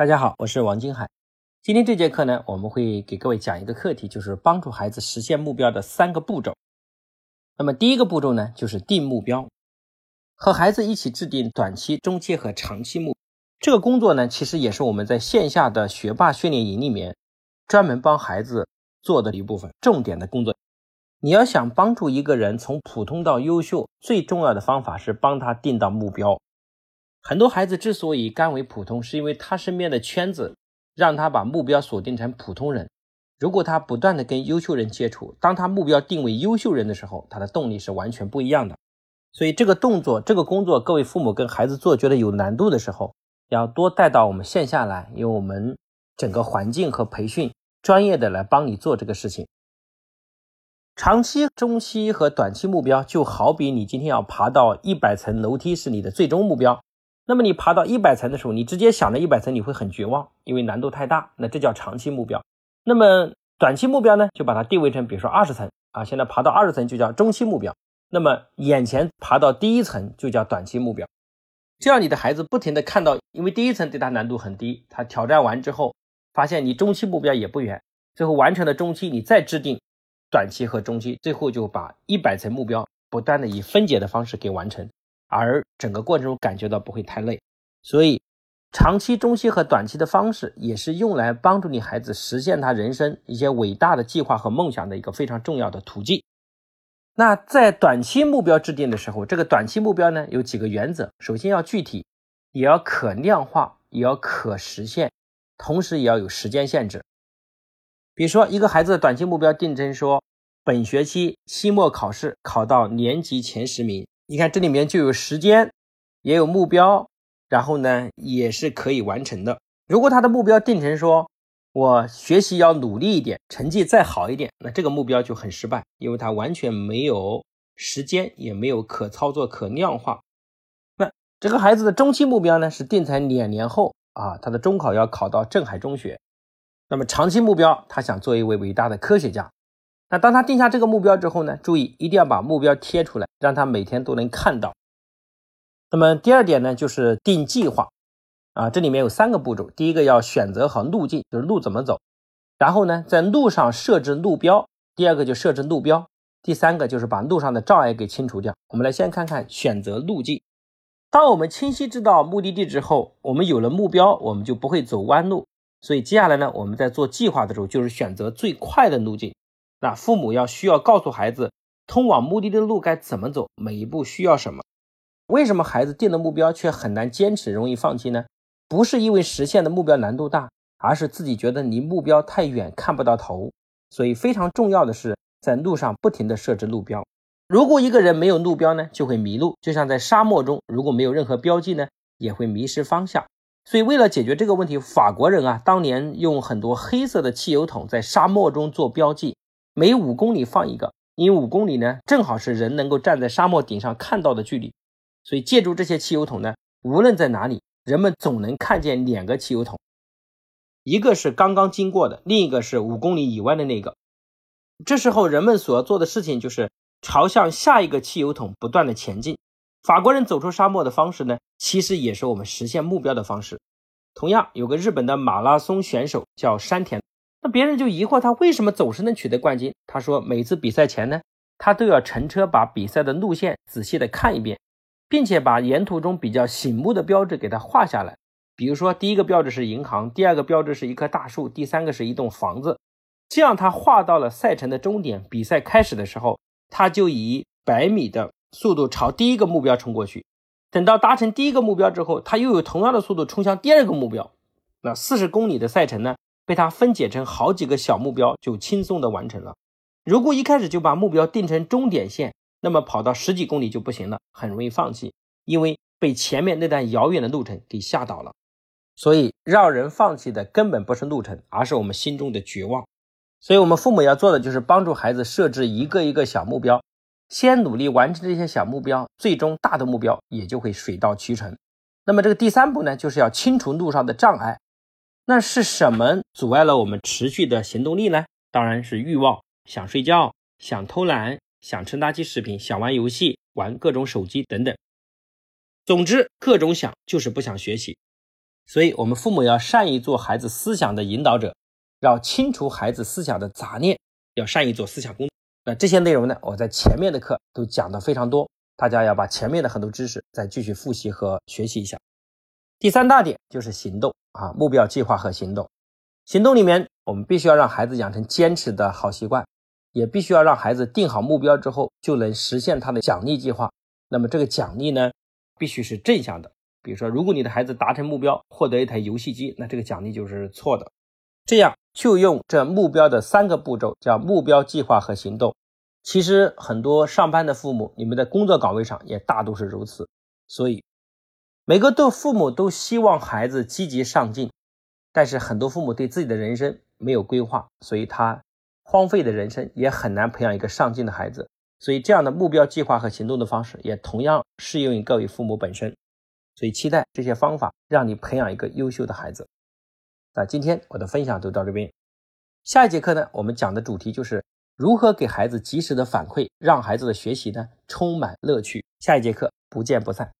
大家好，我是王金海。今天这节课呢，我们会给各位讲一个课题，就是帮助孩子实现目标的三个步骤。那么第一个步骤呢，就是定目标，和孩子一起制定短期、中期和长期目。这个工作呢，其实也是我们在线下的学霸训练营里面专门帮孩子做的一部分重点的工作。你要想帮助一个人从普通到优秀，最重要的方法是帮他定到目标。很多孩子之所以甘为普通，是因为他身边的圈子让他把目标锁定成普通人。如果他不断的跟优秀人接触，当他目标定为优秀人的时候，他的动力是完全不一样的。所以这个动作、这个工作，各位父母跟孩子做觉得有难度的时候，要多带到我们线下来，因为我们整个环境和培训专业的来帮你做这个事情。长期、中期和短期目标，就好比你今天要爬到一百层楼梯是你的最终目标。那么你爬到一百层的时候，你直接想着一百层，你会很绝望，因为难度太大。那这叫长期目标。那么短期目标呢，就把它定位成，比如说二十层啊，现在爬到二十层就叫中期目标。那么眼前爬到第一层就叫短期目标。这样你的孩子不停的看到，因为第一层对他难度很低，他挑战完之后，发现你中期目标也不远，最后完成了中期，你再制定短期和中期，最后就把一百层目标不断的以分解的方式给完成。而整个过程中感觉到不会太累，所以长期、中期和短期的方式也是用来帮助你孩子实现他人生一些伟大的计划和梦想的一个非常重要的途径。那在短期目标制定的时候，这个短期目标呢有几个原则：首先要具体，也要可量化，也要可实现，同时也要有时间限制。比如说，一个孩子的短期目标定成说，本学期期末考试考到年级前十名。你看这里面就有时间，也有目标，然后呢也是可以完成的。如果他的目标定成说，我学习要努力一点，成绩再好一点，那这个目标就很失败，因为他完全没有时间，也没有可操作、可量化。那这个孩子的中期目标呢是定在两年后啊，他的中考要考到镇海中学。那么长期目标，他想做一位伟大的科学家。那当他定下这个目标之后呢？注意一定要把目标贴出来，让他每天都能看到。那么第二点呢，就是定计划啊，这里面有三个步骤。第一个要选择好路径，就是路怎么走。然后呢，在路上设置路标。第二个就设置路标。第三个就是把路上的障碍给清除掉。我们来先看看选择路径。当我们清晰知道目的地之后，我们有了目标，我们就不会走弯路。所以接下来呢，我们在做计划的时候，就是选择最快的路径。那父母要需要告诉孩子，通往目的地的路该怎么走，每一步需要什么？为什么孩子定的目标却很难坚持，容易放弃呢？不是因为实现的目标难度大，而是自己觉得离目标太远，看不到头。所以非常重要的是，在路上不停的设置路标。如果一个人没有路标呢，就会迷路，就像在沙漠中，如果没有任何标记呢，也会迷失方向。所以为了解决这个问题，法国人啊，当年用很多黑色的汽油桶在沙漠中做标记。每五公里放一个，因为五公里呢，正好是人能够站在沙漠顶上看到的距离，所以借助这些汽油桶呢，无论在哪里，人们总能看见两个汽油桶，一个是刚刚经过的，另一个是五公里以外的那个。这时候人们所要做的事情就是朝向下一个汽油桶不断的前进。法国人走出沙漠的方式呢，其实也是我们实现目标的方式。同样，有个日本的马拉松选手叫山田。那别人就疑惑他为什么总是能取得冠军。他说，每次比赛前呢，他都要乘车把比赛的路线仔细的看一遍，并且把沿途中比较醒目的标志给他画下来。比如说，第一个标志是银行，第二个标志是一棵大树，第三个是一栋房子。这样，他画到了赛程的终点，比赛开始的时候，他就以百米的速度朝第一个目标冲过去。等到达成第一个目标之后，他又有同样的速度冲向第二个目标。那四十公里的赛程呢？被他分解成好几个小目标，就轻松的完成了。如果一开始就把目标定成终点线，那么跑到十几公里就不行了，很容易放弃，因为被前面那段遥远的路程给吓倒了。所以让人放弃的根本不是路程，而是我们心中的绝望。所以我们父母要做的就是帮助孩子设置一个一个小目标，先努力完成这些小目标，最终大的目标也就会水到渠成。那么这个第三步呢，就是要清除路上的障碍。那是什么阻碍了我们持续的行动力呢？当然是欲望，想睡觉，想偷懒，想吃垃圾食品，想玩游戏，玩各种手机等等。总之，各种想就是不想学习。所以，我们父母要善于做孩子思想的引导者，要清除孩子思想的杂念，要善于做思想工作。那这些内容呢，我在前面的课都讲的非常多，大家要把前面的很多知识再继续复习和学习一下。第三大点就是行动啊，目标计划和行动。行动里面，我们必须要让孩子养成坚持的好习惯，也必须要让孩子定好目标之后就能实现他的奖励计划。那么这个奖励呢，必须是正向的。比如说，如果你的孩子达成目标，获得一台游戏机，那这个奖励就是错的。这样就用这目标的三个步骤，叫目标计划和行动。其实很多上班的父母，你们在工作岗位上也大都是如此。所以，每个都父母都希望孩子积极上进，但是很多父母对自己的人生没有规划，所以他荒废的人生也很难培养一个上进的孩子。所以，这样的目标计划和行动的方式，也同样适用于各位父母本身。所以期待这些方法让你培养一个优秀的孩子。那今天我的分享就到这边，下一节课呢，我们讲的主题就是如何给孩子及时的反馈，让孩子的学习呢充满乐趣。下一节课不见不散。